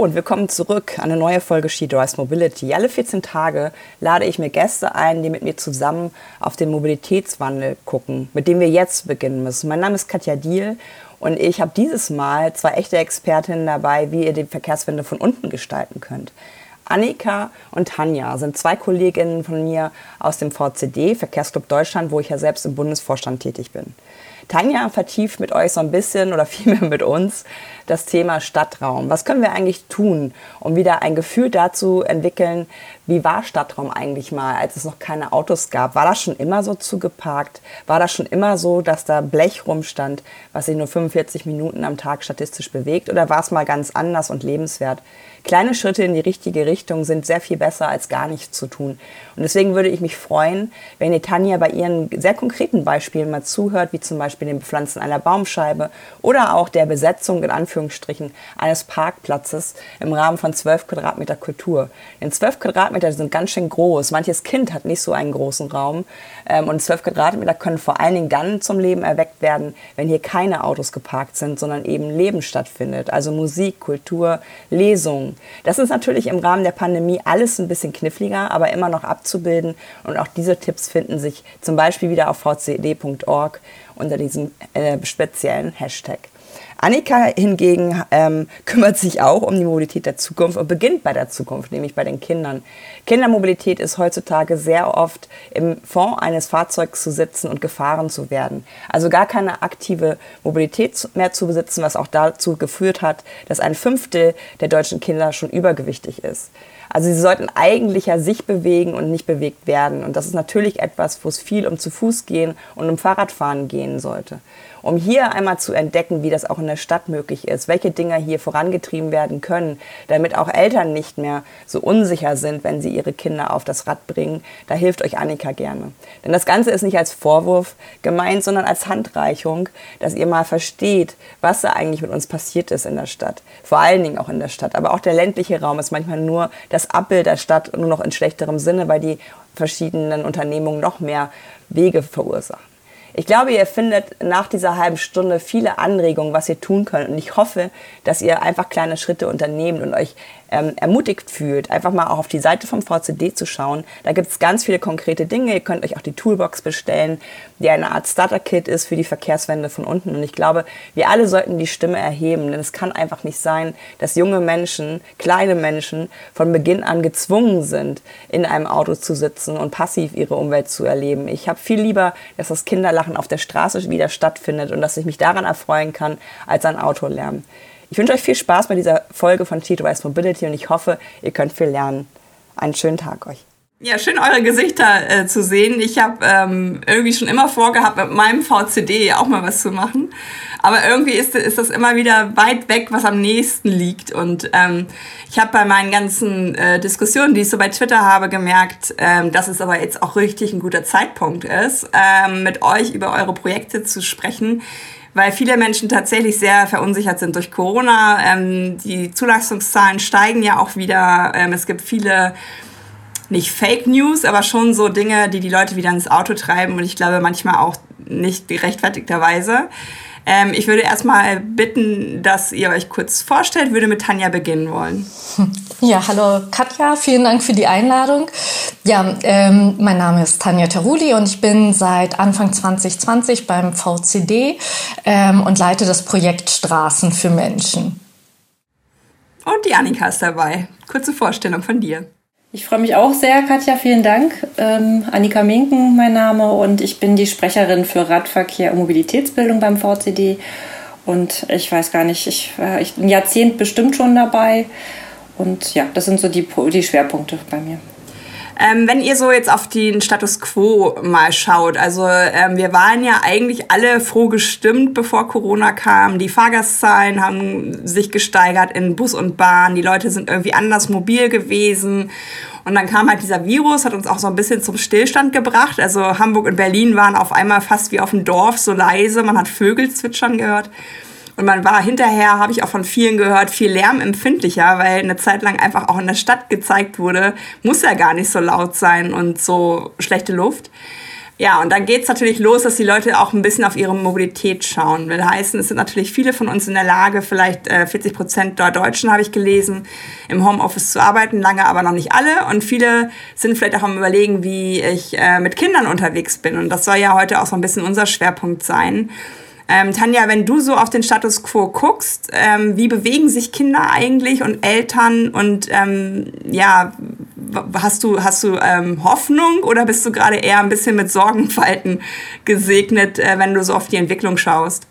Und willkommen zurück an eine neue Folge She Drives Mobility. Alle 14 Tage lade ich mir Gäste ein, die mit mir zusammen auf den Mobilitätswandel gucken, mit dem wir jetzt beginnen müssen. Mein Name ist Katja Diel und ich habe dieses Mal zwei echte Expertinnen dabei, wie ihr die Verkehrswende von unten gestalten könnt. Annika und Tanja sind zwei Kolleginnen von mir aus dem VCD, Verkehrsclub Deutschland, wo ich ja selbst im Bundesvorstand tätig bin. Tanja vertieft mit euch so ein bisschen oder vielmehr mit uns das Thema Stadtraum. Was können wir eigentlich tun, um wieder ein Gefühl dazu entwickeln, wie war Stadtraum eigentlich mal, als es noch keine Autos gab? War das schon immer so zugeparkt? War das schon immer so, dass da Blech rumstand, was sich nur 45 Minuten am Tag statistisch bewegt? Oder war es mal ganz anders und lebenswert? kleine Schritte in die richtige Richtung sind sehr viel besser als gar nichts zu tun. Und deswegen würde ich mich freuen, wenn ihr Tanja bei ihren sehr konkreten Beispielen mal zuhört, wie zum Beispiel dem Bepflanzen einer Baumscheibe oder auch der Besetzung in Anführungsstrichen eines Parkplatzes im Rahmen von 12 Quadratmeter Kultur. Denn 12 Quadratmeter sind ganz schön groß. Manches Kind hat nicht so einen großen Raum. Ähm, und 12 Quadratmeter können vor allen Dingen dann zum Leben erweckt werden, wenn hier keine Autos geparkt sind, sondern eben Leben stattfindet. Also Musik, Kultur, Lesungen, das ist natürlich im Rahmen der Pandemie alles ein bisschen kniffliger, aber immer noch abzubilden. Und auch diese Tipps finden sich zum Beispiel wieder auf vcd.org unter diesem äh, speziellen Hashtag. Annika hingegen ähm, kümmert sich auch um die Mobilität der Zukunft und beginnt bei der Zukunft, nämlich bei den Kindern. Kindermobilität ist heutzutage sehr oft im Fond eines Fahrzeugs zu sitzen und gefahren zu werden. Also gar keine aktive Mobilität mehr zu besitzen, was auch dazu geführt hat, dass ein Fünftel der deutschen Kinder schon übergewichtig ist. Also sie sollten eigentlich ja sich bewegen und nicht bewegt werden. Und das ist natürlich etwas, wo es viel um zu Fuß gehen und um Fahrradfahren gehen sollte um hier einmal zu entdecken, wie das auch in der Stadt möglich ist, welche Dinge hier vorangetrieben werden können, damit auch Eltern nicht mehr so unsicher sind, wenn sie ihre Kinder auf das Rad bringen. Da hilft euch Annika gerne. Denn das Ganze ist nicht als Vorwurf gemeint, sondern als Handreichung, dass ihr mal versteht, was da eigentlich mit uns passiert ist in der Stadt. Vor allen Dingen auch in der Stadt. Aber auch der ländliche Raum ist manchmal nur das Abbild der Stadt, nur noch in schlechterem Sinne, weil die verschiedenen Unternehmungen noch mehr Wege verursachen. Ich glaube, ihr findet nach dieser halben Stunde viele Anregungen, was ihr tun könnt. Und ich hoffe, dass ihr einfach kleine Schritte unternehmt und euch ähm, ermutigt fühlt, einfach mal auch auf die Seite vom VCD zu schauen. Da gibt es ganz viele konkrete Dinge. Ihr könnt euch auch die Toolbox bestellen, die eine Art Starter-Kit ist für die Verkehrswende von unten. Und ich glaube, wir alle sollten die Stimme erheben, denn es kann einfach nicht sein, dass junge Menschen, kleine Menschen von Beginn an gezwungen sind, in einem Auto zu sitzen und passiv ihre Umwelt zu erleben. Ich habe viel lieber, dass das Kinderlachen auf der Straße wieder stattfindet und dass ich mich daran erfreuen kann, als an Autolärm. Ich wünsche euch viel Spaß bei dieser Folge von Rise Mobility und ich hoffe, ihr könnt viel lernen. Einen schönen Tag euch. Ja, schön eure Gesichter äh, zu sehen. Ich habe ähm, irgendwie schon immer vorgehabt, mit meinem VCD auch mal was zu machen. Aber irgendwie ist, ist das immer wieder weit weg, was am nächsten liegt. Und ähm, ich habe bei meinen ganzen äh, Diskussionen, die ich so bei Twitter habe, gemerkt, ähm, dass es aber jetzt auch richtig ein guter Zeitpunkt ist, ähm, mit euch über eure Projekte zu sprechen weil viele Menschen tatsächlich sehr verunsichert sind durch Corona. Ähm, die Zulassungszahlen steigen ja auch wieder. Ähm, es gibt viele, nicht Fake News, aber schon so Dinge, die die Leute wieder ins Auto treiben und ich glaube manchmal auch nicht gerechtfertigterweise. Ähm, ich würde erstmal bitten, dass ihr euch kurz vorstellt, würde mit Tanja beginnen wollen. Ja, hallo Katja, vielen Dank für die Einladung. Ja, ähm, mein Name ist Tanja Teruli und ich bin seit Anfang 2020 beim VCD ähm, und leite das Projekt Straßen für Menschen. Und die Annika ist dabei. Kurze Vorstellung von dir. Ich freue mich auch sehr, Katja, vielen Dank. Ähm, Annika Minken, mein Name, und ich bin die Sprecherin für Radverkehr und Mobilitätsbildung beim VCD. Und ich weiß gar nicht, ich war ein Jahrzehnt bestimmt schon dabei. Und ja, das sind so die, die Schwerpunkte bei mir. Ähm, wenn ihr so jetzt auf den Status quo mal schaut, also ähm, wir waren ja eigentlich alle froh gestimmt, bevor Corona kam. Die Fahrgastzahlen haben sich gesteigert in Bus und Bahn. Die Leute sind irgendwie anders mobil gewesen. Und dann kam halt dieser Virus, hat uns auch so ein bisschen zum Stillstand gebracht. Also Hamburg und Berlin waren auf einmal fast wie auf dem Dorf so leise. Man hat Vögel zwitschern gehört. Und man war hinterher, habe ich auch von vielen gehört, viel lärmempfindlicher, weil eine Zeit lang einfach auch in der Stadt gezeigt wurde, muss ja gar nicht so laut sein und so schlechte Luft. Ja, und dann geht's natürlich los, dass die Leute auch ein bisschen auf ihre Mobilität schauen. Will heißen, es sind natürlich viele von uns in der Lage, vielleicht äh, 40 Prozent der Deutschen, habe ich gelesen, im Homeoffice zu arbeiten, lange aber noch nicht alle. Und viele sind vielleicht auch am Überlegen, wie ich äh, mit Kindern unterwegs bin. Und das soll ja heute auch so ein bisschen unser Schwerpunkt sein. Ähm, Tanja, wenn du so auf den Status quo guckst, ähm, wie bewegen sich Kinder eigentlich und Eltern und ähm, ja, hast du, hast du ähm, Hoffnung oder bist du gerade eher ein bisschen mit Sorgenfalten gesegnet, äh, wenn du so auf die Entwicklung schaust?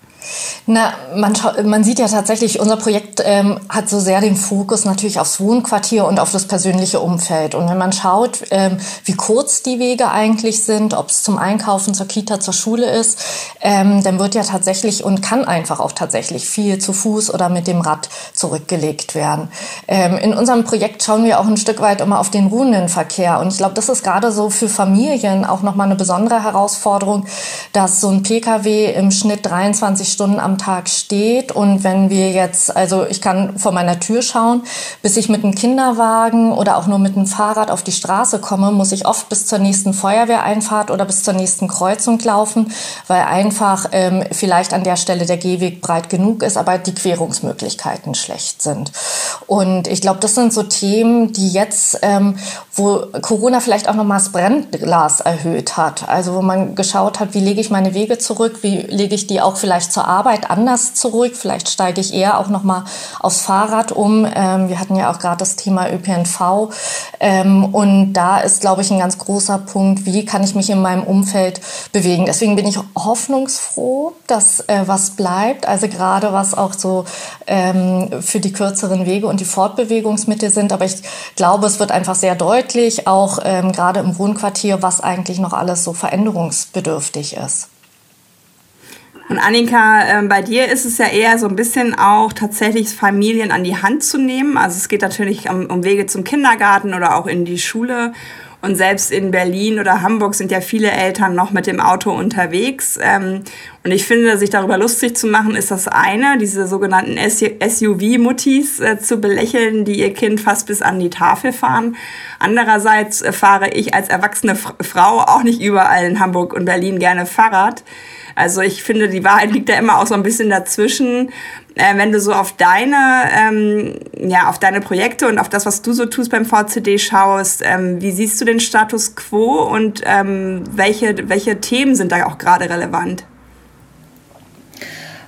Na, man, man sieht ja tatsächlich, unser Projekt ähm, hat so sehr den Fokus natürlich aufs Wohnquartier und auf das persönliche Umfeld. Und wenn man schaut, ähm, wie kurz die Wege eigentlich sind, ob es zum Einkaufen, zur Kita, zur Schule ist, ähm, dann wird ja tatsächlich und kann einfach auch tatsächlich viel zu Fuß oder mit dem Rad zurückgelegt werden. Ähm, in unserem Projekt schauen wir auch ein Stück weit immer auf den ruhenden Verkehr. Und ich glaube, das ist gerade so für Familien auch nochmal eine besondere Herausforderung, dass so ein Pkw im Schnitt 23 Stunden am Tag steht. Und wenn wir jetzt, also ich kann vor meiner Tür schauen, bis ich mit einem Kinderwagen oder auch nur mit einem Fahrrad auf die Straße komme, muss ich oft bis zur nächsten Feuerwehreinfahrt oder bis zur nächsten Kreuzung laufen, weil einfach ähm, vielleicht an der Stelle der Gehweg breit genug ist, aber die Querungsmöglichkeiten schlecht sind. Und ich glaube, das sind so Themen, die jetzt, ähm, wo Corona vielleicht auch nochmal das Brennglas erhöht hat. Also wo man geschaut hat, wie lege ich meine Wege zurück, wie lege ich die auch vielleicht zur Arbeit anders zurück. Vielleicht steige ich eher auch noch mal aufs Fahrrad um. Ähm, wir hatten ja auch gerade das Thema ÖPNV. Ähm, und da ist, glaube ich, ein ganz großer Punkt, wie kann ich mich in meinem Umfeld bewegen. Deswegen bin ich hoffnungsfroh, dass äh, was bleibt. Also gerade was auch so ähm, für die kürzeren Wege und die Fortbewegungsmittel sind. Aber ich glaube, es wird einfach sehr deutlich, auch ähm, gerade im Wohnquartier, was eigentlich noch alles so veränderungsbedürftig ist. Und Annika, äh, bei dir ist es ja eher so ein bisschen auch tatsächlich Familien an die Hand zu nehmen. Also es geht natürlich um, um Wege zum Kindergarten oder auch in die Schule. Und selbst in Berlin oder Hamburg sind ja viele Eltern noch mit dem Auto unterwegs. Ähm, und ich finde, sich darüber lustig zu machen, ist das eine, diese sogenannten SUV-Muttis äh, zu belächeln, die ihr Kind fast bis an die Tafel fahren. Andererseits äh, fahre ich als erwachsene Frau auch nicht überall in Hamburg und Berlin gerne Fahrrad. Also ich finde, die Wahrheit liegt da immer auch so ein bisschen dazwischen. Äh, wenn du so auf deine, ähm, ja, auf deine Projekte und auf das, was du so tust beim VCD schaust, ähm, wie siehst du den Status quo und ähm, welche, welche Themen sind da auch gerade relevant?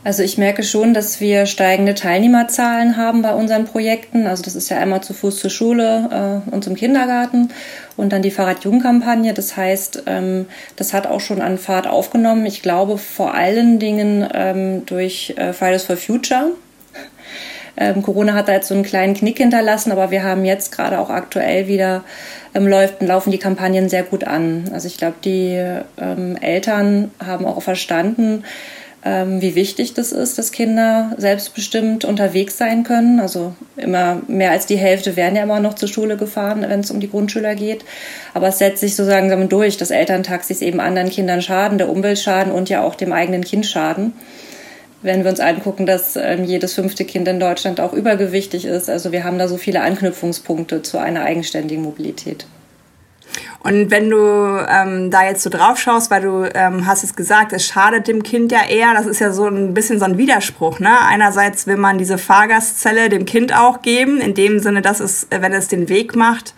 Also ich merke schon, dass wir steigende Teilnehmerzahlen haben bei unseren Projekten. Also das ist ja einmal zu Fuß zur Schule äh, und zum Kindergarten und dann die Fahrradjugendkampagne. Das heißt, ähm, das hat auch schon an Fahrt aufgenommen. Ich glaube vor allen Dingen ähm, durch äh, Fridays for Future. Ähm, Corona hat da jetzt so einen kleinen Knick hinterlassen, aber wir haben jetzt gerade auch aktuell wieder ähm, läuft, laufen die Kampagnen sehr gut an. Also ich glaube, die ähm, Eltern haben auch verstanden, wie wichtig das ist, dass Kinder selbstbestimmt unterwegs sein können. Also immer mehr als die Hälfte werden ja immer noch zur Schule gefahren, wenn es um die Grundschüler geht. Aber es setzt sich sozusagen durch, dass Elterntaxis eben anderen Kindern schaden, der Umwelt schaden und ja auch dem eigenen Kind schaden. Wenn wir uns angucken, dass ähm, jedes fünfte Kind in Deutschland auch übergewichtig ist. Also wir haben da so viele Anknüpfungspunkte zu einer eigenständigen Mobilität. Und wenn du ähm, da jetzt so drauf schaust, weil du ähm, hast es gesagt, es schadet dem Kind ja eher, das ist ja so ein bisschen so ein Widerspruch. Ne? Einerseits will man diese Fahrgastzelle dem Kind auch geben, in dem Sinne, dass es, wenn es den Weg macht,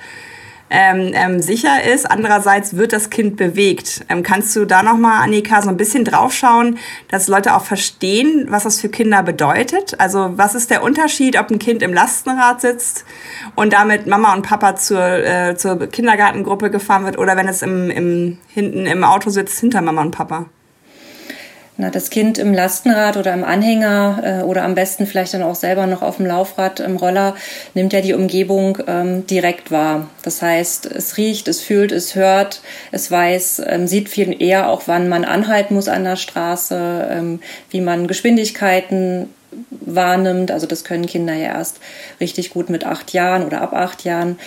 ähm, ähm, sicher ist. Andererseits wird das Kind bewegt. Ähm, kannst du da nochmal, Annika, so ein bisschen draufschauen, dass Leute auch verstehen, was das für Kinder bedeutet? Also was ist der Unterschied, ob ein Kind im Lastenrad sitzt und damit Mama und Papa zur, äh, zur Kindergartengruppe gefahren wird oder wenn es im, im, hinten im Auto sitzt hinter Mama und Papa? Na, das Kind im Lastenrad oder im Anhänger äh, oder am besten vielleicht dann auch selber noch auf dem Laufrad im Roller nimmt ja die Umgebung ähm, direkt wahr. Das heißt, es riecht, es fühlt, es hört, es weiß, ähm, sieht viel eher auch, wann man anhalten muss an der Straße, ähm, wie man Geschwindigkeiten wahrnimmt. Also das können Kinder ja erst richtig gut mit acht Jahren oder ab acht Jahren.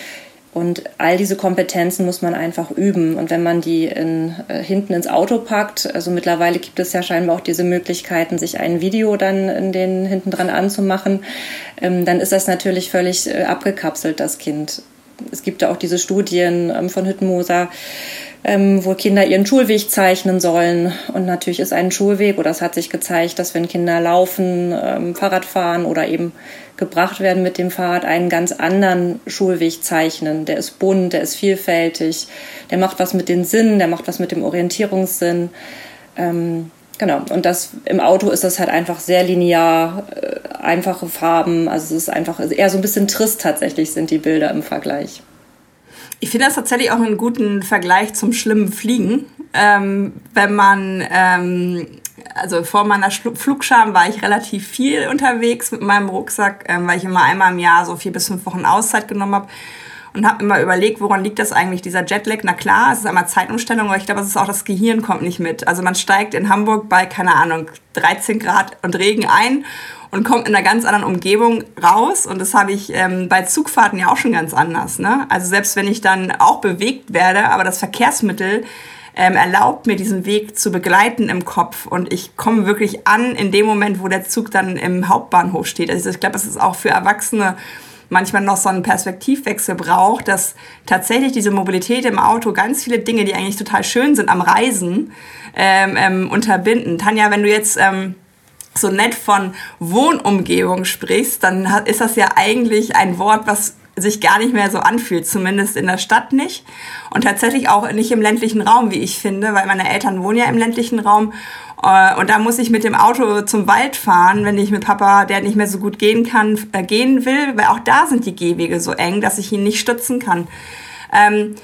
Und all diese Kompetenzen muss man einfach üben. Und wenn man die in, äh, hinten ins Auto packt, also mittlerweile gibt es ja scheinbar auch diese Möglichkeiten, sich ein Video dann in den hinten dran anzumachen, ähm, dann ist das natürlich völlig äh, abgekapselt, das Kind. Es gibt ja auch diese Studien ähm, von Hüttenmoser, ähm, wo Kinder ihren Schulweg zeichnen sollen. Und natürlich ist ein Schulweg, oder es hat sich gezeigt, dass wenn Kinder laufen, ähm, Fahrrad fahren oder eben gebracht werden mit dem Fahrrad, einen ganz anderen Schulweg zeichnen. Der ist bunt, der ist vielfältig, der macht was mit den Sinnen, der macht was mit dem Orientierungssinn. Ähm, genau. Und das im Auto ist das halt einfach sehr linear, äh, einfache Farben. Also es ist einfach eher so ein bisschen trist tatsächlich sind die Bilder im Vergleich. Ich finde das tatsächlich auch einen guten Vergleich zum schlimmen Fliegen. Ähm, wenn man, ähm, also vor meiner Flugscham war ich relativ viel unterwegs mit meinem Rucksack, ähm, weil ich immer einmal im Jahr so vier bis fünf Wochen Auszeit genommen habe und habe immer überlegt, woran liegt das eigentlich, dieser Jetlag? Na klar, es ist einmal Zeitumstellung, aber ich glaube, es ist auch das Gehirn kommt nicht mit. Also man steigt in Hamburg bei, keine Ahnung, 13 Grad und Regen ein und kommt in einer ganz anderen Umgebung raus. Und das habe ich ähm, bei Zugfahrten ja auch schon ganz anders. Ne? Also selbst wenn ich dann auch bewegt werde, aber das Verkehrsmittel ähm, erlaubt mir diesen Weg zu begleiten im Kopf und ich komme wirklich an in dem Moment, wo der Zug dann im Hauptbahnhof steht. Also ich glaube, das ist auch für Erwachsene manchmal noch so einen Perspektivwechsel braucht, dass tatsächlich diese Mobilität im Auto ganz viele Dinge, die eigentlich total schön sind am Reisen, ähm, ähm, unterbinden. Tanja, wenn du jetzt ähm, so nett von Wohnumgebung sprichst, dann ist das ja eigentlich ein Wort, was sich gar nicht mehr so anfühlt, zumindest in der Stadt nicht. Und tatsächlich auch nicht im ländlichen Raum, wie ich finde, weil meine Eltern wohnen ja im ländlichen Raum. Äh, und da muss ich mit dem Auto zum Wald fahren, wenn ich mit Papa, der nicht mehr so gut gehen kann, äh, gehen will, weil auch da sind die Gehwege so eng, dass ich ihn nicht stützen kann. Ähm,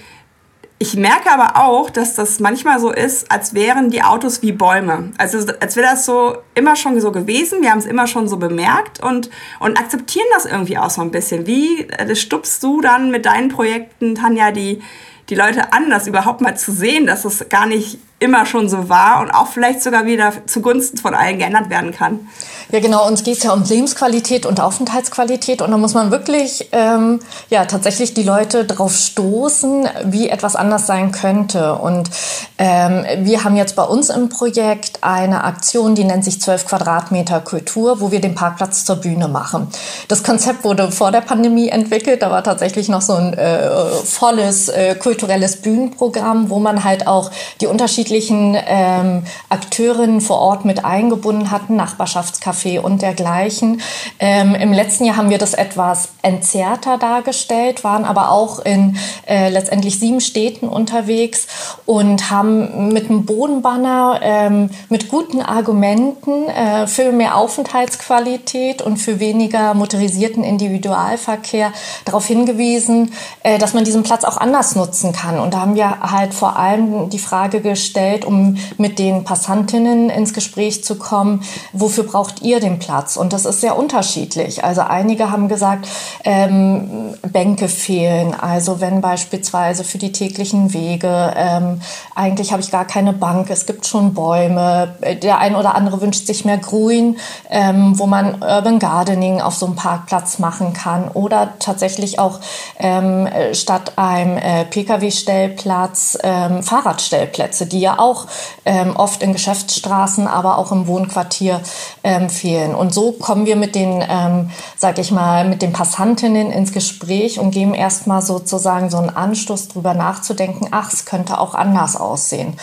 ich merke aber auch, dass das manchmal so ist, als wären die Autos wie Bäume. Also als wäre das so immer schon so gewesen. Wir haben es immer schon so bemerkt und, und akzeptieren das irgendwie auch so ein bisschen. Wie äh, stupst du dann mit deinen Projekten, Tanja, die, die Leute an, das überhaupt mal zu sehen, dass es gar nicht immer schon so war und auch vielleicht sogar wieder zugunsten von allen geändert werden kann. Ja, genau. Uns geht es ja um Lebensqualität und Aufenthaltsqualität. Und da muss man wirklich, ähm, ja, tatsächlich die Leute drauf stoßen, wie etwas anders sein könnte. Und ähm, wir haben jetzt bei uns im Projekt eine Aktion, die nennt sich 12 Quadratmeter Kultur, wo wir den Parkplatz zur Bühne machen. Das Konzept wurde vor der Pandemie entwickelt. Da war tatsächlich noch so ein äh, volles äh, kulturelles Bühnenprogramm, wo man halt auch die unterschiedlichen ähm, Akteurinnen vor Ort mit eingebunden hatten, Nachbarschaftscafé und dergleichen. Ähm, Im letzten Jahr haben wir das etwas entzerrter dargestellt, waren aber auch in äh, letztendlich sieben Städten unterwegs und haben mit einem Bodenbanner ähm, mit guten Argumenten äh, für mehr Aufenthaltsqualität und für weniger motorisierten Individualverkehr darauf hingewiesen, äh, dass man diesen Platz auch anders nutzen kann. Und da haben wir halt vor allem die Frage gestellt, um mit den Passantinnen ins Gespräch zu kommen. Wofür braucht ihr den Platz? Und das ist sehr unterschiedlich. Also einige haben gesagt, ähm, Bänke fehlen. Also wenn beispielsweise für die täglichen Wege, ähm, eigentlich habe ich gar keine Bank, es gibt schon Bäume. Der ein oder andere wünscht sich mehr Grün, ähm, wo man Urban Gardening auf so einem Parkplatz machen kann. Oder tatsächlich auch ähm, statt einem äh, Pkw-Stellplatz ähm, Fahrradstellplätze, die ja auch ähm, oft in Geschäftsstraßen, aber auch im Wohnquartier ähm, fehlen. Und so kommen wir mit den, ähm, sag ich mal, mit den Passantinnen ins Gespräch und geben erstmal sozusagen so einen Anstoß drüber nachzudenken, ach, es könnte auch anders aussehen.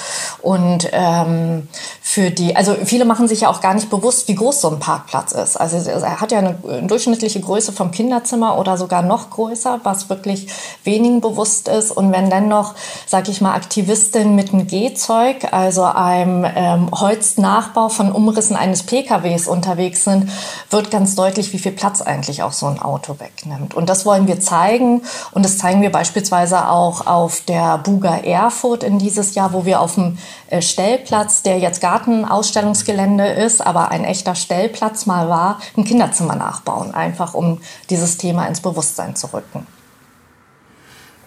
Und ähm, für die, also viele machen sich ja auch gar nicht bewusst, wie groß so ein Parkplatz ist. Also er hat ja eine durchschnittliche Größe vom Kinderzimmer oder sogar noch größer, was wirklich wenigen bewusst ist. Und wenn dann noch, sag ich mal, Aktivistinnen mit einem Gehzeug also einem ähm, Holznachbau von Umrissen eines PKWs unterwegs sind, wird ganz deutlich, wie viel Platz eigentlich auch so ein Auto wegnimmt. Und das wollen wir zeigen. Und das zeigen wir beispielsweise auch auf der Buga Erfurt in dieses Jahr, wo wir auf dem äh, Stellplatz, der jetzt Gartenausstellungsgelände ist, aber ein echter Stellplatz mal war, ein Kinderzimmer nachbauen, einfach um dieses Thema ins Bewusstsein zu rücken.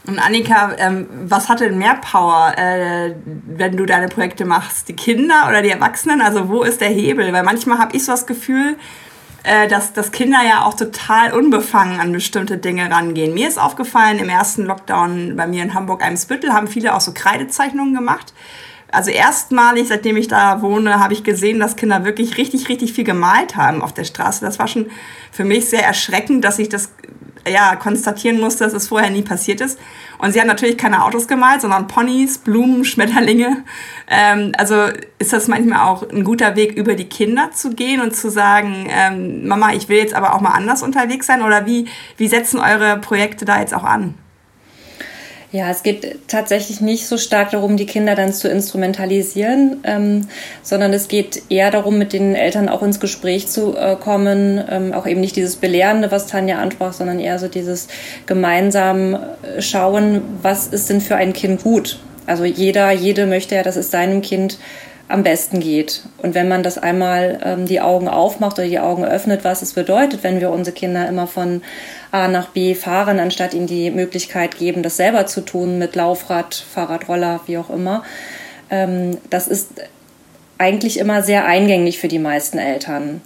Und Annika, ähm, was hat denn mehr Power, äh, wenn du deine Projekte machst? Die Kinder oder die Erwachsenen? Also wo ist der Hebel? Weil manchmal habe ich so das Gefühl, äh, dass, dass Kinder ja auch total unbefangen an bestimmte Dinge rangehen. Mir ist aufgefallen, im ersten Lockdown bei mir in Hamburg-Eimsbüttel haben viele auch so Kreidezeichnungen gemacht. Also erstmalig, seitdem ich da wohne, habe ich gesehen, dass Kinder wirklich richtig, richtig viel gemalt haben auf der Straße. Das war schon für mich sehr erschreckend, dass ich das ja, konstatieren musste, dass es vorher nie passiert ist. Und sie hat natürlich keine Autos gemalt, sondern Ponys, Blumen, Schmetterlinge. Ähm, also ist das manchmal auch ein guter Weg, über die Kinder zu gehen und zu sagen, ähm, Mama, ich will jetzt aber auch mal anders unterwegs sein? Oder wie, wie setzen eure Projekte da jetzt auch an? Ja, es geht tatsächlich nicht so stark darum, die Kinder dann zu instrumentalisieren, ähm, sondern es geht eher darum, mit den Eltern auch ins Gespräch zu äh, kommen, ähm, auch eben nicht dieses Belehrende, was Tanja ansprach, sondern eher so dieses gemeinsam äh, schauen, was ist denn für ein Kind gut. Also jeder, jede möchte ja, dass es seinem Kind am besten geht. Und wenn man das einmal ähm, die Augen aufmacht oder die Augen öffnet, was es bedeutet, wenn wir unsere Kinder immer von A nach B fahren, anstatt ihnen die Möglichkeit geben, das selber zu tun mit Laufrad, Fahrradroller, wie auch immer, ähm, das ist eigentlich immer sehr eingänglich für die meisten Eltern.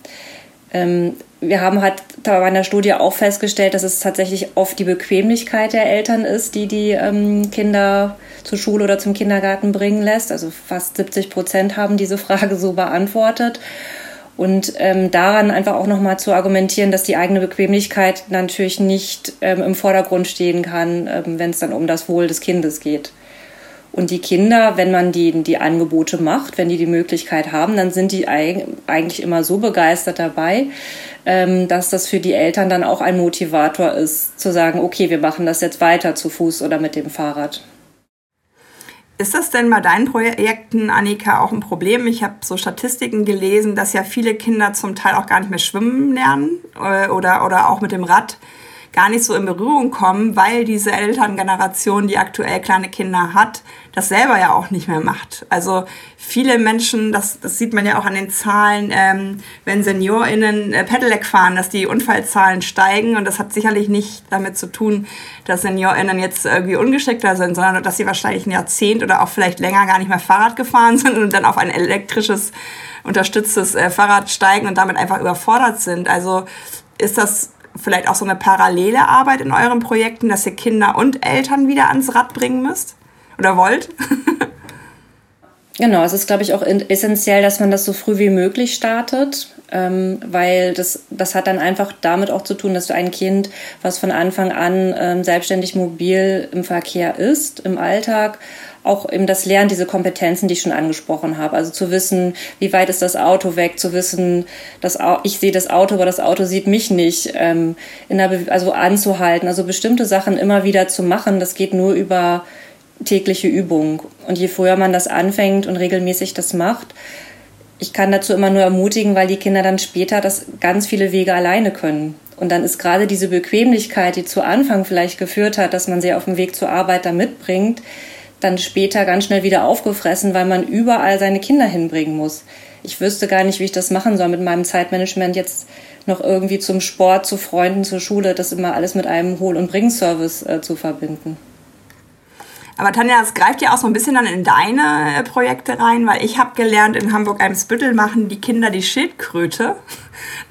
Ähm, wir haben halt bei einer Studie auch festgestellt, dass es tatsächlich oft die Bequemlichkeit der Eltern ist, die die ähm, Kinder zur Schule oder zum Kindergarten bringen lässt. Also fast 70 Prozent haben diese Frage so beantwortet. Und ähm, daran einfach auch nochmal zu argumentieren, dass die eigene Bequemlichkeit natürlich nicht ähm, im Vordergrund stehen kann, ähm, wenn es dann um das Wohl des Kindes geht. Und die Kinder, wenn man die, die Angebote macht, wenn die die Möglichkeit haben, dann sind die eigentlich immer so begeistert dabei, ähm, dass das für die Eltern dann auch ein Motivator ist, zu sagen, okay, wir machen das jetzt weiter zu Fuß oder mit dem Fahrrad. Ist das denn bei deinen Projekten, Annika, auch ein Problem? Ich habe so Statistiken gelesen, dass ja viele Kinder zum Teil auch gar nicht mehr schwimmen lernen äh, oder, oder auch mit dem Rad gar nicht so in Berührung kommen, weil diese Elterngeneration, die aktuell kleine Kinder hat, das selber ja auch nicht mehr macht. Also viele Menschen, das, das sieht man ja auch an den Zahlen, ähm, wenn SeniorInnen äh, Pedelec fahren, dass die Unfallzahlen steigen und das hat sicherlich nicht damit zu tun, dass SeniorInnen jetzt irgendwie ungeschickter sind, sondern dass sie wahrscheinlich ein Jahrzehnt oder auch vielleicht länger gar nicht mehr Fahrrad gefahren sind und dann auf ein elektrisches unterstütztes äh, Fahrrad steigen und damit einfach überfordert sind. Also ist das vielleicht auch so eine parallele Arbeit in euren Projekten, dass ihr Kinder und Eltern wieder ans Rad bringen müsst oder wollt? Genau, es ist, glaube ich, auch essentiell, dass man das so früh wie möglich startet, ähm, weil das, das hat dann einfach damit auch zu tun, dass du ein Kind, was von Anfang an ähm, selbstständig mobil im Verkehr ist, im Alltag, auch eben das Lernen, diese Kompetenzen, die ich schon angesprochen habe. Also zu wissen, wie weit ist das Auto weg, zu wissen, dass ich sehe das Auto, aber das Auto sieht mich nicht, ähm, in der also anzuhalten, also bestimmte Sachen immer wieder zu machen, das geht nur über tägliche Übung. Und je früher man das anfängt und regelmäßig das macht, ich kann dazu immer nur ermutigen, weil die Kinder dann später das ganz viele Wege alleine können. Und dann ist gerade diese Bequemlichkeit, die zu Anfang vielleicht geführt hat, dass man sie auf dem Weg zur Arbeit da mitbringt, dann später ganz schnell wieder aufgefressen, weil man überall seine Kinder hinbringen muss. Ich wüsste gar nicht, wie ich das machen soll mit meinem Zeitmanagement jetzt noch irgendwie zum Sport, zu Freunden, zur Schule, das immer alles mit einem Hol- und Bringservice äh, zu verbinden. Aber Tanja, es greift ja auch so ein bisschen dann in deine äh, Projekte rein, weil ich habe gelernt, in Hamburg-Eimsbüttel machen die Kinder die Schildkröte.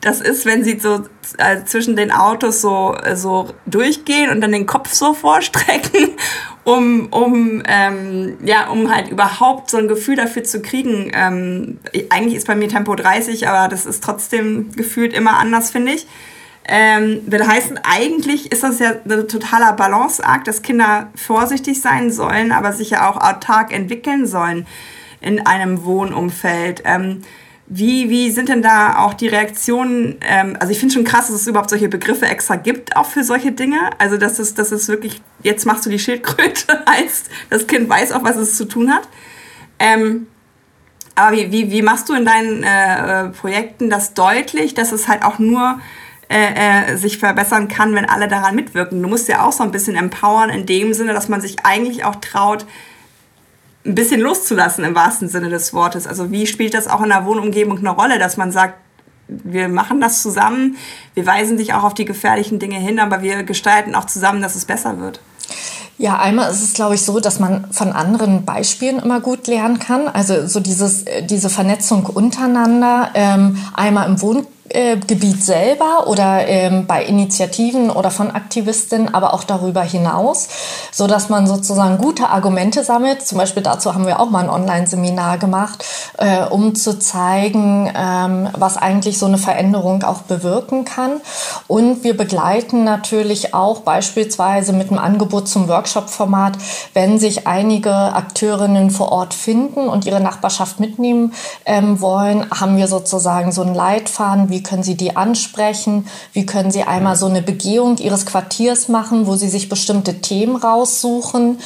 Das ist, wenn sie so äh, zwischen den Autos so, äh, so durchgehen und dann den Kopf so vorstrecken, um, um, ähm, ja, um halt überhaupt so ein Gefühl dafür zu kriegen. Ähm, eigentlich ist bei mir Tempo 30, aber das ist trotzdem gefühlt immer anders, finde ich ähm, will heißen, eigentlich ist das ja ein totaler Balanceakt, dass Kinder vorsichtig sein sollen, aber sich ja auch autark entwickeln sollen in einem Wohnumfeld. Ähm, wie, wie sind denn da auch die Reaktionen? Ähm, also ich finde schon krass, dass es überhaupt solche Begriffe extra gibt, auch für solche Dinge. Also dass es, dass es wirklich, jetzt machst du die Schildkröte, heißt, das Kind weiß auch, was es zu tun hat. Ähm, aber wie, wie, wie machst du in deinen äh, Projekten das deutlich, dass es halt auch nur äh, äh, sich verbessern kann, wenn alle daran mitwirken. Du musst ja auch so ein bisschen empowern in dem Sinne, dass man sich eigentlich auch traut, ein bisschen loszulassen im wahrsten Sinne des Wortes. Also wie spielt das auch in der Wohnumgebung eine Rolle, dass man sagt, wir machen das zusammen, wir weisen dich auch auf die gefährlichen Dinge hin, aber wir gestalten auch zusammen, dass es besser wird. Ja, einmal ist es, glaube ich, so, dass man von anderen Beispielen immer gut lernen kann. Also so dieses, äh, diese Vernetzung untereinander, ähm, einmal im Wohn äh, Gebiet selber oder ähm, bei Initiativen oder von Aktivistinnen, aber auch darüber hinaus, so dass man sozusagen gute Argumente sammelt. Zum Beispiel dazu haben wir auch mal ein Online-Seminar gemacht, äh, um zu zeigen, ähm, was eigentlich so eine Veränderung auch bewirken kann. Und wir begleiten natürlich auch beispielsweise mit einem Angebot zum Workshop-Format, wenn sich einige Akteurinnen vor Ort finden und ihre Nachbarschaft mitnehmen ähm, wollen, haben wir sozusagen so einen Leitfaden, wie können Sie die ansprechen? Wie können Sie einmal so eine Begehung Ihres Quartiers machen, wo Sie sich bestimmte Themen raussuchen?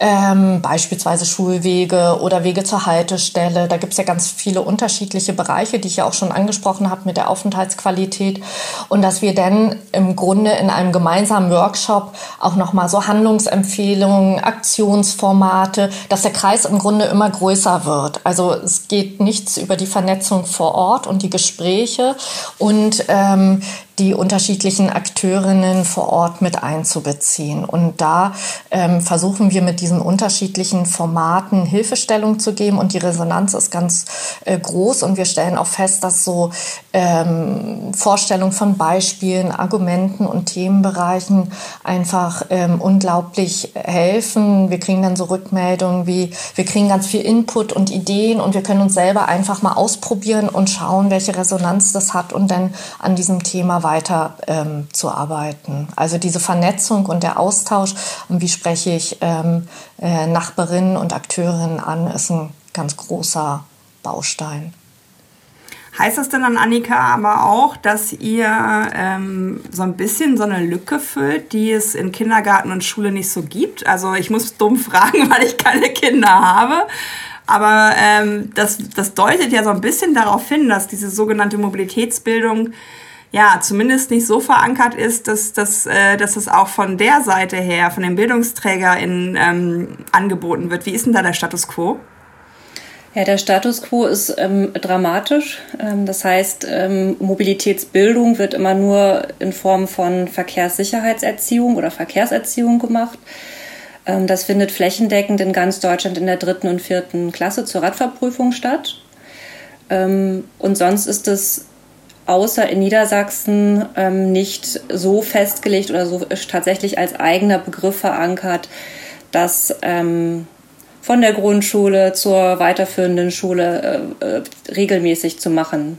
Ähm, beispielsweise Schulwege oder Wege zur Haltestelle. Da gibt es ja ganz viele unterschiedliche Bereiche, die ich ja auch schon angesprochen habe mit der Aufenthaltsqualität. Und dass wir dann im Grunde in einem gemeinsamen Workshop auch nochmal so Handlungsempfehlungen, Aktionsformate, dass der Kreis im Grunde immer größer wird. Also es geht nichts über die Vernetzung vor Ort und die Gespräche, und ähm, die unterschiedlichen Akteurinnen vor Ort mit einzubeziehen. Und da ähm, versuchen wir mit diesen unterschiedlichen Formaten Hilfestellung zu geben und die Resonanz ist ganz äh, groß und wir stellen auch fest, dass so ähm, Vorstellungen von Beispielen, Argumenten und Themenbereichen einfach ähm, unglaublich helfen. Wir kriegen dann so Rückmeldungen wie, wir kriegen ganz viel Input und Ideen und wir können uns selber einfach mal ausprobieren und schauen, welche Resonanz das hat und dann an diesem Thema weiter ähm, zu arbeiten. Also diese Vernetzung und der Austausch und wie spreche ich ähm, äh, Nachbarinnen und Akteurinnen an, ist ein ganz großer Baustein. Heißt das denn dann, Annika, aber auch, dass ihr ähm, so ein bisschen so eine Lücke füllt, die es in Kindergarten und Schule nicht so gibt? Also ich muss dumm fragen, weil ich keine Kinder habe. Aber ähm, das, das deutet ja so ein bisschen darauf hin, dass diese sogenannte Mobilitätsbildung ja, zumindest nicht so verankert ist, dass, dass, äh, dass es auch von der Seite her, von den BildungsträgerInnen ähm, angeboten wird. Wie ist denn da der Status quo? Ja, der Status quo ist ähm, dramatisch. Ähm, das heißt, ähm, Mobilitätsbildung wird immer nur in Form von Verkehrssicherheitserziehung oder Verkehrserziehung gemacht. Ähm, das findet flächendeckend in ganz Deutschland in der dritten und vierten Klasse zur Radfahrprüfung statt. Ähm, und sonst ist es außer in Niedersachsen ähm, nicht so festgelegt oder so tatsächlich als eigener Begriff verankert, dass ähm, von der Grundschule zur weiterführenden Schule äh, äh, regelmäßig zu machen.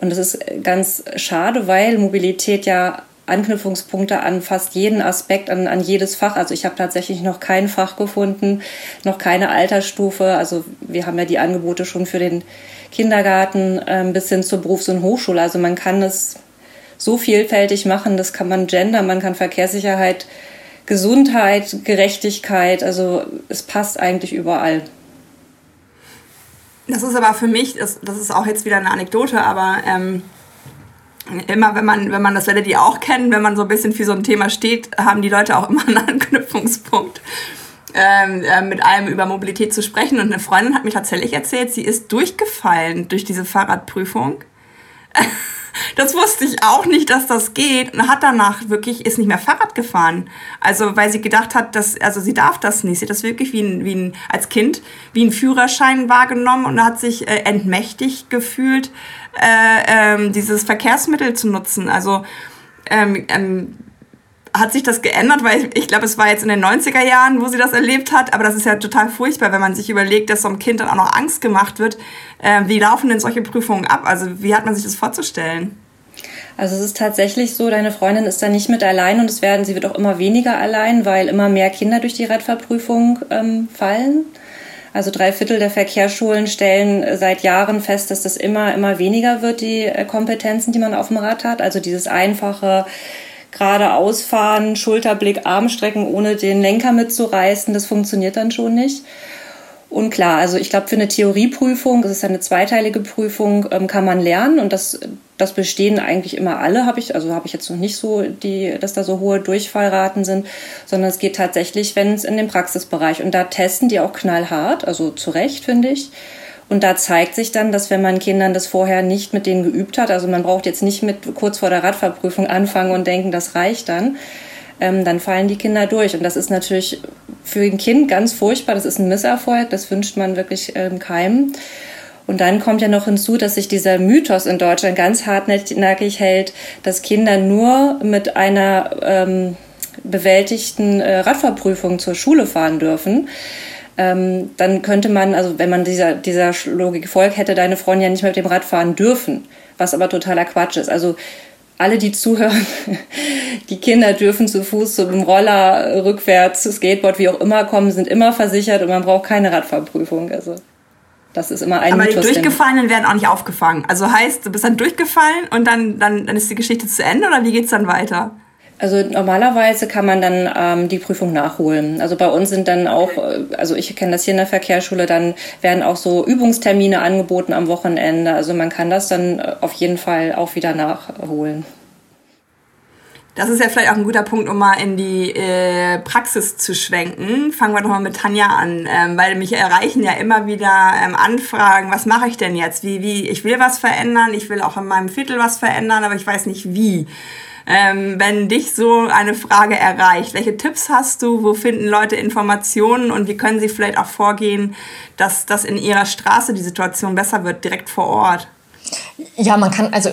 Und das ist ganz schade, weil Mobilität ja Anknüpfungspunkte an fast jeden Aspekt, an, an jedes Fach. Also ich habe tatsächlich noch kein Fach gefunden, noch keine Altersstufe. Also wir haben ja die Angebote schon für den Kindergarten ähm, bis hin zur Berufs- und Hochschule. Also man kann es so vielfältig machen, das kann man Gender, man kann Verkehrssicherheit, Gesundheit, Gerechtigkeit, also es passt eigentlich überall. Das ist aber für mich, das, das ist auch jetzt wieder eine Anekdote, aber ähm, immer wenn man, wenn man das werdet ihr auch kennen, wenn man so ein bisschen für so ein Thema steht, haben die Leute auch immer einen Anknüpfungspunkt ähm, äh, mit einem über Mobilität zu sprechen. Und eine Freundin hat mir tatsächlich erzählt, sie ist durchgefallen durch diese Fahrradprüfung. das wusste ich auch nicht, dass das geht und hat danach wirklich ist nicht mehr Fahrrad gefahren. Also weil sie gedacht hat, dass also sie darf das nicht. Sie hat das wirklich wie ein, wie ein als Kind wie ein Führerschein wahrgenommen und hat sich äh, entmächtigt gefühlt, äh, ähm, dieses Verkehrsmittel zu nutzen. Also ähm, ähm, hat sich das geändert, weil ich, ich glaube, es war jetzt in den 90er Jahren, wo sie das erlebt hat, aber das ist ja total furchtbar, wenn man sich überlegt, dass so einem Kind dann auch noch Angst gemacht wird. Äh, wie laufen denn solche Prüfungen ab? Also wie hat man sich das vorzustellen? Also es ist tatsächlich so, deine Freundin ist da nicht mit allein und es werden, sie wird auch immer weniger allein, weil immer mehr Kinder durch die Radfahrprüfung ähm, fallen. Also drei Viertel der Verkehrsschulen stellen seit Jahren fest, dass das immer, immer weniger wird, die äh, Kompetenzen, die man auf dem Rad hat. Also dieses einfache geradeaus fahren, Schulterblick, Armstrecken, ohne den Lenker mitzureißen, das funktioniert dann schon nicht. Und klar, also ich glaube, für eine Theorieprüfung, das ist eine zweiteilige Prüfung, ähm, kann man lernen und das, das bestehen eigentlich immer alle, habe ich, also habe ich jetzt noch nicht so, die, dass da so hohe Durchfallraten sind, sondern es geht tatsächlich, wenn es in den Praxisbereich und da testen die auch knallhart, also zu Recht, finde ich. Und da zeigt sich dann, dass wenn man Kindern das vorher nicht mit denen geübt hat, also man braucht jetzt nicht mit kurz vor der Radfahrprüfung anfangen und denken, das reicht dann, ähm, dann fallen die Kinder durch. Und das ist natürlich für ein Kind ganz furchtbar. Das ist ein Misserfolg. Das wünscht man wirklich ähm, keinem. Und dann kommt ja noch hinzu, dass sich dieser Mythos in Deutschland ganz hartnäckig hält, dass Kinder nur mit einer ähm, bewältigten äh, Radfahrprüfung zur Schule fahren dürfen. Ähm, dann könnte man, also wenn man dieser, dieser Logik folgt, hätte deine Freundin ja nicht mehr mit dem Rad fahren dürfen, was aber totaler Quatsch ist. Also alle, die zuhören, die Kinder dürfen zu Fuß, zum Roller, rückwärts, zu Skateboard, wie auch immer kommen, sind immer versichert und man braucht keine Radfahrprüfung. Also das ist immer ein Aber Mythos, die Durchgefallenen werden auch nicht aufgefangen. Also heißt, du bist dann durchgefallen und dann, dann, dann ist die Geschichte zu Ende oder wie geht's dann weiter? Also normalerweise kann man dann ähm, die Prüfung nachholen. Also bei uns sind dann auch, äh, also ich kenne das hier in der Verkehrsschule, dann werden auch so Übungstermine angeboten am Wochenende. Also man kann das dann äh, auf jeden Fall auch wieder nachholen. Das ist ja vielleicht auch ein guter Punkt, um mal in die äh, Praxis zu schwenken. Fangen wir doch mal mit Tanja an, ähm, weil mich erreichen ja immer wieder ähm, Anfragen, was mache ich denn jetzt? Wie, wie, ich will was verändern, ich will auch in meinem Viertel was verändern, aber ich weiß nicht wie. Ähm, wenn dich so eine Frage erreicht, welche Tipps hast du? Wo finden Leute Informationen und wie können sie vielleicht auch vorgehen, dass das in ihrer Straße die Situation besser wird, direkt vor Ort? Ja, man kann also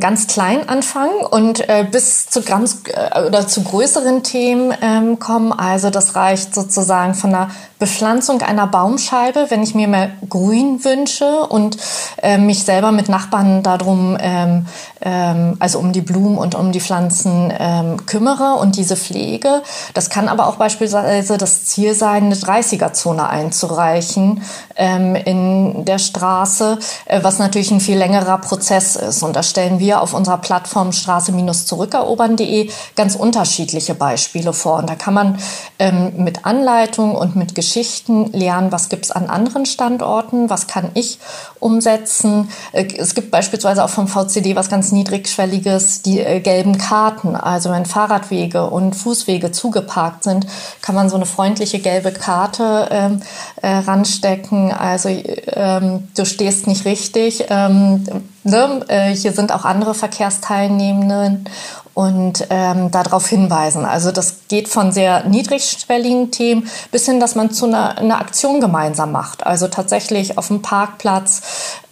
ganz klein anfangen und äh, bis zu ganz äh, oder zu größeren Themen ähm, kommen. Also das reicht sozusagen von der Bepflanzung einer Baumscheibe, wenn ich mir mehr Grün wünsche und äh, mich selber mit Nachbarn darum, ähm, ähm, also um die Blumen und um die Pflanzen ähm, kümmere und diese pflege. Das kann aber auch beispielsweise das Ziel sein, eine 30er-Zone einzureichen ähm, in der Straße, äh, was natürlich ein viel längerer Prozess ist. Und da stellen wir auf unserer Plattform straße-zurückerobern.de ganz unterschiedliche Beispiele vor. Und da kann man ähm, mit Anleitung und mit Geschichten lernen, was gibt es an anderen Standorten, was kann ich umsetzen. Äh, es gibt beispielsweise auch vom VCD was ganz Niedrigschwelliges, die äh, gelben Karten. Also wenn Fahrradwege und Fußwege zugeparkt sind, kann man so eine freundliche gelbe Karte ähm, äh, ranstecken. Also ähm, du stehst nicht richtig. Ähm, ne? äh, hier sind auch andere Verkehrsteilnehmenden und ähm, darauf hinweisen. Also das geht von sehr niedrigschwelligen Themen bis hin, dass man zu einer, einer Aktion gemeinsam macht. Also tatsächlich auf dem Parkplatz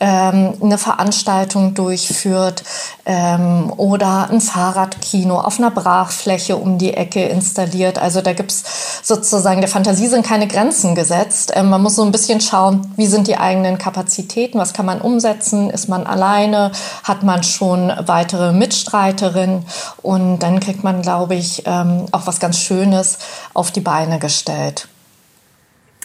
ähm, eine Veranstaltung durchführt ähm, oder ein Fahrradkino auf einer Brachfläche um die Ecke installiert. Also da gibt's sozusagen, der Fantasie sind keine Grenzen gesetzt. Ähm, man muss so ein bisschen schauen, wie sind die eigenen Kapazitäten, was kann man umsetzen, ist man alleine, hat man schon weitere Mitstreiterinnen und dann kriegt man, glaube ich, ähm, auch was ganz Schönes auf die Beine gestellt.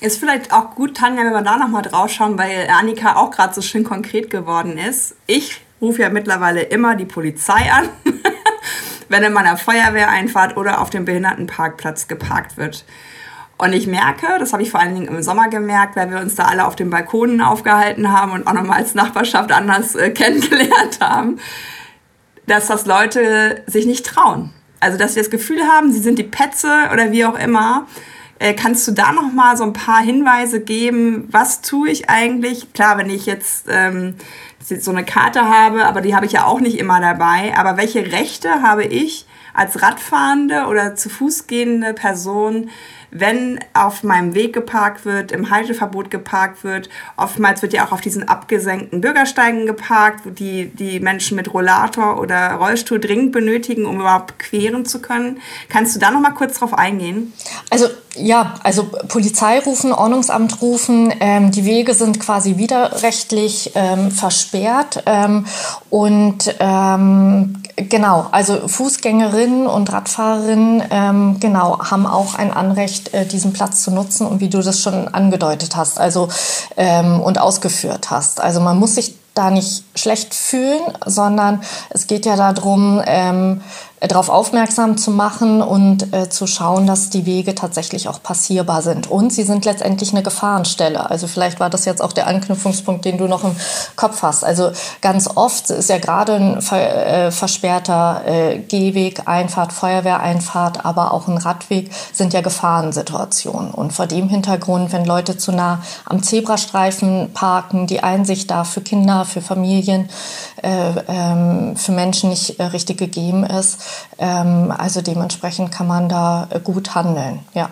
Ist vielleicht auch gut, Tanja, wenn wir da nochmal drauf schauen, weil Annika auch gerade so schön konkret geworden ist. Ich rufe ja mittlerweile immer die Polizei an, wenn in meiner Feuerwehreinfahrt oder auf dem Behindertenparkplatz geparkt wird. Und ich merke, das habe ich vor allen Dingen im Sommer gemerkt, weil wir uns da alle auf den Balkonen aufgehalten haben und auch nochmal als Nachbarschaft anders äh, kennengelernt haben, dass das Leute sich nicht trauen. Also, dass sie das Gefühl haben, sie sind die Petze oder wie auch immer. Äh, kannst du da noch mal so ein paar Hinweise geben? Was tue ich eigentlich? Klar, wenn ich jetzt ähm, so eine Karte habe, aber die habe ich ja auch nicht immer dabei. Aber welche Rechte habe ich als Radfahrende oder zu Fuß gehende Person, wenn auf meinem Weg geparkt wird, im Halteverbot geparkt wird. Oftmals wird ja auch auf diesen abgesenkten Bürgersteigen geparkt, die, die Menschen mit Rollator oder Rollstuhl dringend benötigen, um überhaupt queren zu können. Kannst du da noch mal kurz drauf eingehen? Also ja, also Polizei rufen, Ordnungsamt rufen, ähm, die Wege sind quasi widerrechtlich ähm, versperrt ähm, und ähm, genau, also Fußgängerinnen und Radfahrerinnen ähm, genau haben auch ein Anrecht, äh, diesen Platz zu nutzen und wie du das schon angedeutet hast, also ähm, und ausgeführt hast. Also man muss sich da nicht schlecht fühlen, sondern es geht ja darum, ähm, darauf aufmerksam zu machen und äh, zu schauen, dass die Wege tatsächlich auch passierbar sind. Und sie sind letztendlich eine Gefahrenstelle. Also vielleicht war das jetzt auch der Anknüpfungspunkt, den du noch im Kopf hast. Also ganz oft ist ja gerade ein ver äh, versperrter äh, Gehweg, Einfahrt, Feuerwehreinfahrt, aber auch ein Radweg sind ja Gefahrensituationen. Und vor dem Hintergrund, wenn Leute zu nah am Zebrastreifen parken, die Einsicht da für Kinder, für Familien, äh, ähm, für Menschen nicht äh, richtig gegeben ist, also dementsprechend kann man da gut handeln, ja.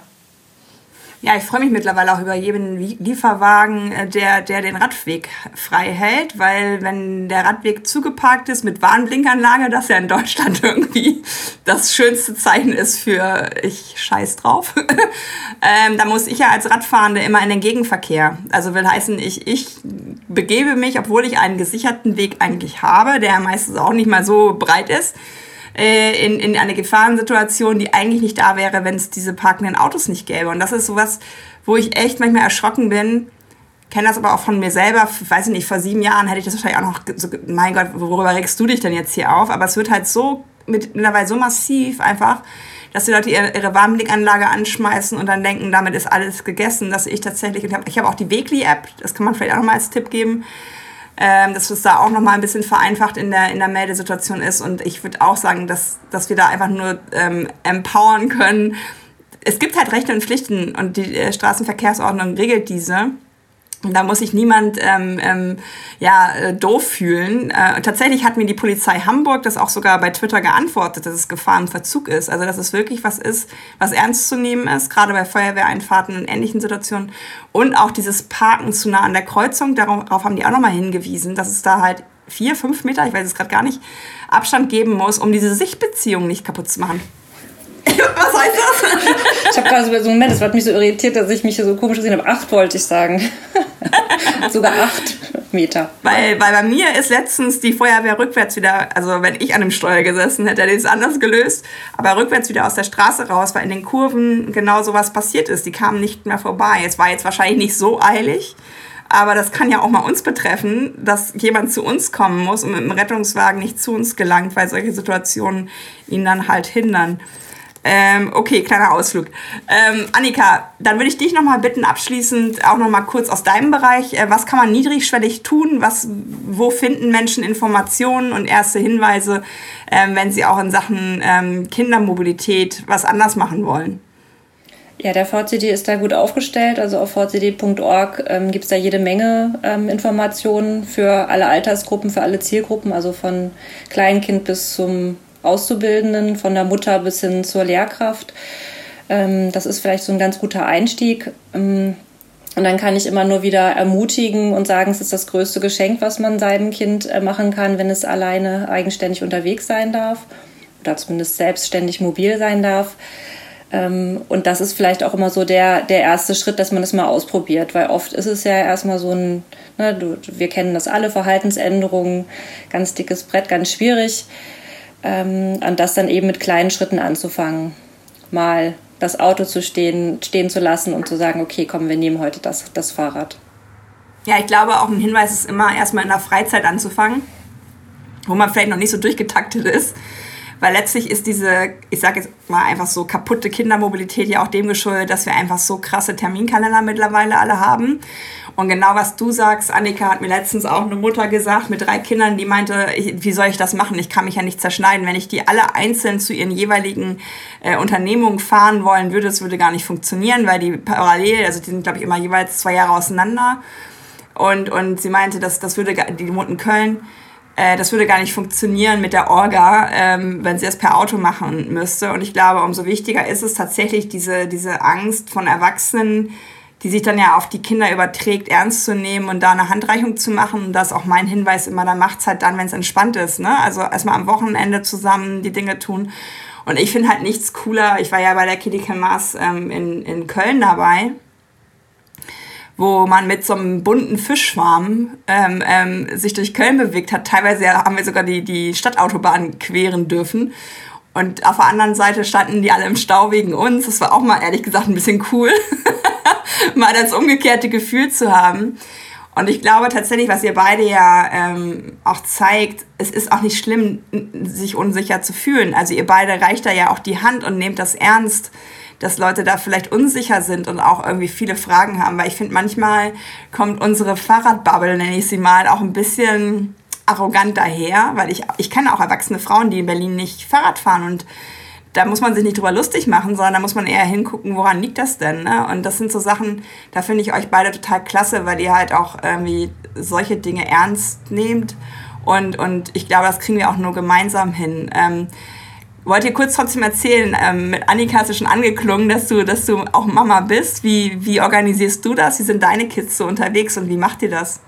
Ja, ich freue mich mittlerweile auch über jeden Lieferwagen, äh, der, der den Radweg frei hält, weil wenn der Radweg zugeparkt ist mit Warnblinkanlage, das ja in Deutschland irgendwie das schönste Zeichen ist für ich scheiß drauf, ähm, da muss ich ja als Radfahrende immer in den Gegenverkehr. Also will heißen, ich, ich begebe mich, obwohl ich einen gesicherten Weg eigentlich habe, der meistens auch nicht mal so breit ist, äh, in, in eine Gefahrensituation, die eigentlich nicht da wäre, wenn es diese parkenden Autos nicht gäbe. Und das ist sowas, wo ich echt manchmal erschrocken bin. Kenne das aber auch von mir selber. Weiß ich nicht, vor sieben Jahren hätte ich das wahrscheinlich auch noch so, mein Gott, worüber regst du dich denn jetzt hier auf? Aber es wird halt so mittlerweile so massiv einfach, dass die Leute ihre, ihre Warmblickanlage anschmeißen und dann denken, damit ist alles gegessen, dass ich tatsächlich, ich habe hab auch die Wegli-App, das kann man vielleicht auch nochmal als Tipp geben, ähm, dass es da auch nochmal ein bisschen vereinfacht in der, in der Meldesituation ist. Und ich würde auch sagen, dass, dass wir da einfach nur ähm, empowern können. Es gibt halt Rechte und Pflichten und die äh, Straßenverkehrsordnung regelt diese. Da muss sich niemand ähm, ähm, ja, äh, doof fühlen. Äh, tatsächlich hat mir die Polizei Hamburg das auch sogar bei Twitter geantwortet, dass es Gefahr im Verzug ist. Also dass es wirklich was ist, was ernst zu nehmen ist, gerade bei Feuerwehreinfahrten und ähnlichen Situationen. Und auch dieses Parken zu nah an der Kreuzung, darauf haben die auch nochmal hingewiesen, dass es da halt vier, fünf Meter, ich weiß es gerade gar nicht, Abstand geben muss, um diese Sichtbeziehung nicht kaputt zu machen. Was heißt das? Ich habe gerade so einen Moment, das hat mich so irritiert, dass ich mich hier so komisch gesehen habe. Acht wollte ich sagen. Sogar acht Meter. Weil, weil bei mir ist letztens die Feuerwehr rückwärts wieder, also wenn ich an dem Steuer gesessen hätte, hätte ich es anders gelöst, aber rückwärts wieder aus der Straße raus, weil in den Kurven genau sowas passiert ist. Die kamen nicht mehr vorbei. Es war jetzt wahrscheinlich nicht so eilig. Aber das kann ja auch mal uns betreffen, dass jemand zu uns kommen muss und mit dem Rettungswagen nicht zu uns gelangt, weil solche Situationen ihn dann halt hindern. Ähm, okay, kleiner Ausflug. Ähm, Annika, dann würde ich dich nochmal bitten, abschließend auch nochmal kurz aus deinem Bereich. Äh, was kann man niedrigschwellig tun? Was, wo finden Menschen Informationen und erste Hinweise, ähm, wenn sie auch in Sachen ähm, Kindermobilität was anders machen wollen? Ja, der VCD ist da gut aufgestellt. Also auf vcd.org ähm, gibt es da jede Menge ähm, Informationen für alle Altersgruppen, für alle Zielgruppen, also von Kleinkind bis zum Auszubildenden, von der Mutter bis hin zur Lehrkraft. Ähm, das ist vielleicht so ein ganz guter Einstieg. Ähm, und dann kann ich immer nur wieder ermutigen und sagen, es ist das größte Geschenk, was man seinem Kind äh, machen kann, wenn es alleine eigenständig unterwegs sein darf oder zumindest selbstständig mobil sein darf. Ähm, und das ist vielleicht auch immer so der, der erste Schritt, dass man das mal ausprobiert, weil oft ist es ja erstmal so ein, ne, wir kennen das alle, Verhaltensänderungen, ganz dickes Brett, ganz schwierig ähm, und das dann eben mit kleinen Schritten anzufangen. Mal das Auto zu stehen, stehen zu lassen und zu sagen, okay, komm, wir nehmen heute das, das Fahrrad. Ja, ich glaube, auch ein Hinweis ist immer, erstmal in der Freizeit anzufangen, wo man vielleicht noch nicht so durchgetaktet ist. Weil letztlich ist diese, ich sage jetzt mal einfach so kaputte Kindermobilität ja auch dem geschuldet, dass wir einfach so krasse Terminkalender mittlerweile alle haben. Und genau was du sagst, Annika hat mir letztens auch eine Mutter gesagt mit drei Kindern, die meinte, wie soll ich das machen? Ich kann mich ja nicht zerschneiden. Wenn ich die alle einzeln zu ihren jeweiligen äh, Unternehmungen fahren wollen würde, das würde gar nicht funktionieren, weil die parallel, also die sind glaube ich immer jeweils zwei Jahre auseinander. Und, und sie meinte, dass das würde, die in Köln, äh, das würde gar nicht funktionieren mit der Orga, ähm, wenn sie es per Auto machen müsste. Und ich glaube, umso wichtiger ist es tatsächlich, diese, diese Angst von Erwachsenen, die sich dann ja auf die Kinder überträgt, ernst zu nehmen und da eine Handreichung zu machen. Und das ist auch mein Hinweis immer, da macht's halt dann, wenn es entspannt ist. Ne? Also erstmal am Wochenende zusammen die Dinge tun. Und ich finde halt nichts cooler. Ich war ja bei der Kitty Mars ähm, in, in Köln dabei, wo man mit so einem bunten Fischschwarm ähm, ähm, sich durch Köln bewegt hat. Teilweise haben wir sogar die, die Stadtautobahn queren dürfen. Und auf der anderen Seite standen die alle im Stau wegen uns. Das war auch mal ehrlich gesagt ein bisschen cool. mal das umgekehrte Gefühl zu haben. Und ich glaube tatsächlich, was ihr beide ja ähm, auch zeigt, es ist auch nicht schlimm, sich unsicher zu fühlen. Also ihr beide reicht da ja auch die Hand und nehmt das ernst, dass Leute da vielleicht unsicher sind und auch irgendwie viele Fragen haben. Weil ich finde, manchmal kommt unsere Fahrradbubble, nenne ich sie mal, auch ein bisschen arrogant daher, weil ich, ich kenne auch erwachsene Frauen, die in Berlin nicht Fahrrad fahren und da muss man sich nicht drüber lustig machen, sondern da muss man eher hingucken, woran liegt das denn? Ne? Und das sind so Sachen, da finde ich euch beide total klasse, weil ihr halt auch irgendwie solche Dinge ernst nehmt. Und, und ich glaube, das kriegen wir auch nur gemeinsam hin. Ähm, wollte dir kurz trotzdem erzählen, ähm, mit Annika hast du schon angeklungen, dass du, dass du auch Mama bist. Wie, wie organisierst du das? Wie sind deine Kids so unterwegs und wie macht ihr das?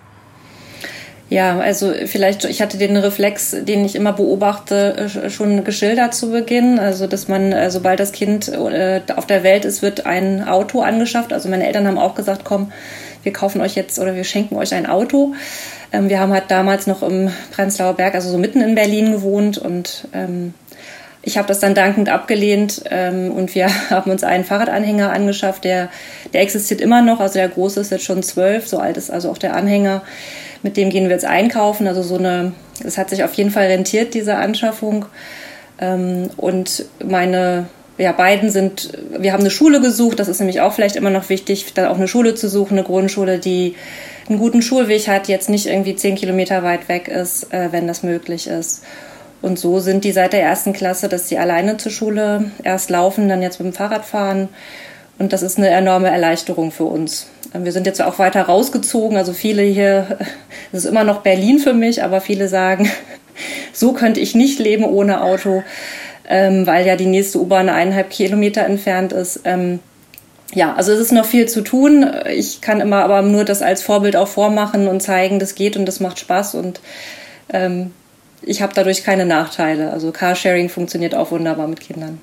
Ja, also vielleicht, ich hatte den Reflex, den ich immer beobachte, äh, schon geschildert zu Beginn. Also, dass man, äh, sobald das Kind äh, auf der Welt ist, wird ein Auto angeschafft. Also meine Eltern haben auch gesagt, komm, wir kaufen euch jetzt oder wir schenken euch ein Auto. Ähm, wir haben halt damals noch im Prenzlauer Berg, also so mitten in Berlin gewohnt und ähm, ich habe das dann dankend abgelehnt ähm, und wir haben uns einen Fahrradanhänger angeschafft, der, der existiert immer noch. Also der große ist jetzt schon zwölf, so alt ist also auch der Anhänger. Mit dem gehen wir jetzt einkaufen. Also so eine, es hat sich auf jeden Fall rentiert, diese Anschaffung. Ähm, und meine ja, beiden sind, wir haben eine Schule gesucht, das ist nämlich auch vielleicht immer noch wichtig, dann auch eine Schule zu suchen, eine Grundschule, die einen guten Schulweg hat, jetzt nicht irgendwie zehn Kilometer weit weg ist, äh, wenn das möglich ist. Und so sind die seit der ersten Klasse, dass sie alleine zur Schule erst laufen, dann jetzt mit dem Fahrrad fahren. Und das ist eine enorme Erleichterung für uns. Wir sind jetzt auch weiter rausgezogen. Also viele hier, es ist immer noch Berlin für mich, aber viele sagen, so könnte ich nicht leben ohne Auto, ähm, weil ja die nächste U-Bahn eineinhalb Kilometer entfernt ist. Ähm, ja, also es ist noch viel zu tun. Ich kann immer aber nur das als Vorbild auch vormachen und zeigen, das geht und das macht Spaß und ähm, ich habe dadurch keine Nachteile. Also Carsharing funktioniert auch wunderbar mit Kindern.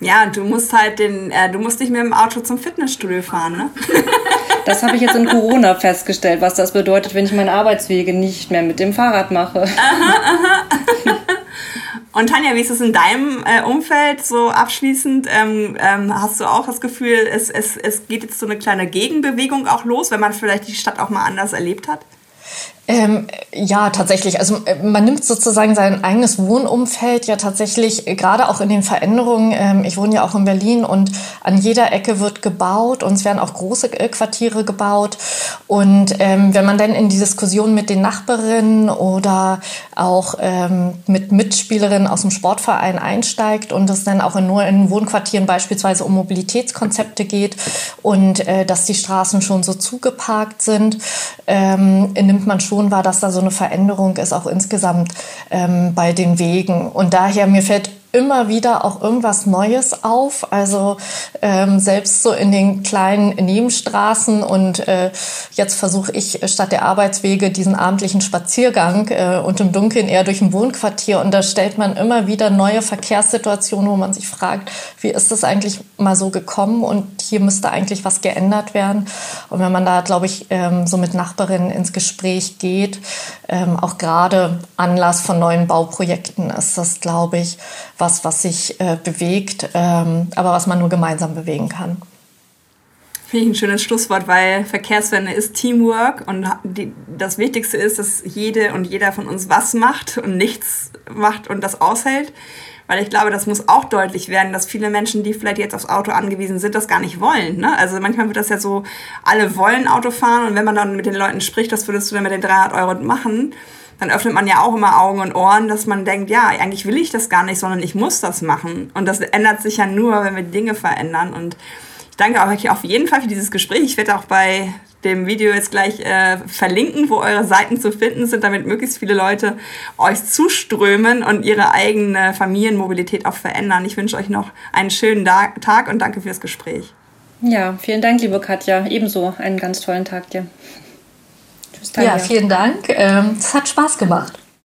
Ja, du musst halt den, äh, du musst nicht mit dem Auto zum Fitnessstudio fahren, ne? Das habe ich jetzt in Corona festgestellt, was das bedeutet, wenn ich meine Arbeitswege nicht mehr mit dem Fahrrad mache. Aha, aha. Und Tanja, wie ist es in deinem äh, Umfeld so abschließend? Ähm, ähm, hast du auch das Gefühl, es, es, es geht jetzt so eine kleine Gegenbewegung auch los, wenn man vielleicht die Stadt auch mal anders erlebt hat? Ähm, ja, tatsächlich. Also äh, man nimmt sozusagen sein eigenes Wohnumfeld ja tatsächlich, äh, gerade auch in den Veränderungen. Ähm, ich wohne ja auch in Berlin und an jeder Ecke wird gebaut und es werden auch große äh, Quartiere gebaut. Und ähm, wenn man dann in die Diskussion mit den Nachbarinnen oder auch ähm, mit Mitspielerinnen aus dem Sportverein einsteigt und es dann auch in, nur in Wohnquartieren beispielsweise um Mobilitätskonzepte geht und äh, dass die Straßen schon so zugeparkt sind, ähm, nimmt man schon schon war, dass da so eine Veränderung ist, auch insgesamt ähm, bei den Wegen. Und daher, mir fällt immer wieder auch irgendwas Neues auf. Also ähm, selbst so in den kleinen Nebenstraßen und äh, jetzt versuche ich statt der Arbeitswege diesen abendlichen Spaziergang äh, und im Dunkeln eher durch ein Wohnquartier und da stellt man immer wieder neue Verkehrssituationen, wo man sich fragt, wie ist das eigentlich mal so gekommen und hier müsste eigentlich was geändert werden. Und wenn man da, glaube ich, ähm, so mit Nachbarinnen ins Gespräch geht, ähm, auch gerade Anlass von neuen Bauprojekten ist das, glaube ich, was, was sich äh, bewegt, ähm, aber was man nur gemeinsam bewegen kann. Finde ich ein schönes Schlusswort, weil Verkehrswende ist Teamwork und die, das Wichtigste ist, dass jede und jeder von uns was macht und nichts macht und das aushält. Weil ich glaube, das muss auch deutlich werden, dass viele Menschen, die vielleicht jetzt aufs Auto angewiesen sind, das gar nicht wollen. Ne? Also manchmal wird das ja so, alle wollen Auto fahren und wenn man dann mit den Leuten spricht, was würdest du denn mit den 300 Euro machen? Dann öffnet man ja auch immer Augen und Ohren, dass man denkt, ja, eigentlich will ich das gar nicht, sondern ich muss das machen. Und das ändert sich ja nur, wenn wir Dinge verändern. Und ich danke euch auf jeden Fall für dieses Gespräch. Ich werde auch bei dem Video jetzt gleich äh, verlinken, wo eure Seiten zu finden sind, damit möglichst viele Leute euch zuströmen und ihre eigene Familienmobilität auch verändern. Ich wünsche euch noch einen schönen Tag und danke fürs Gespräch. Ja, vielen Dank, liebe Katja. Ebenso einen ganz tollen Tag dir. Tanja. Ja, vielen Dank. Ähm, es hat Spaß gemacht.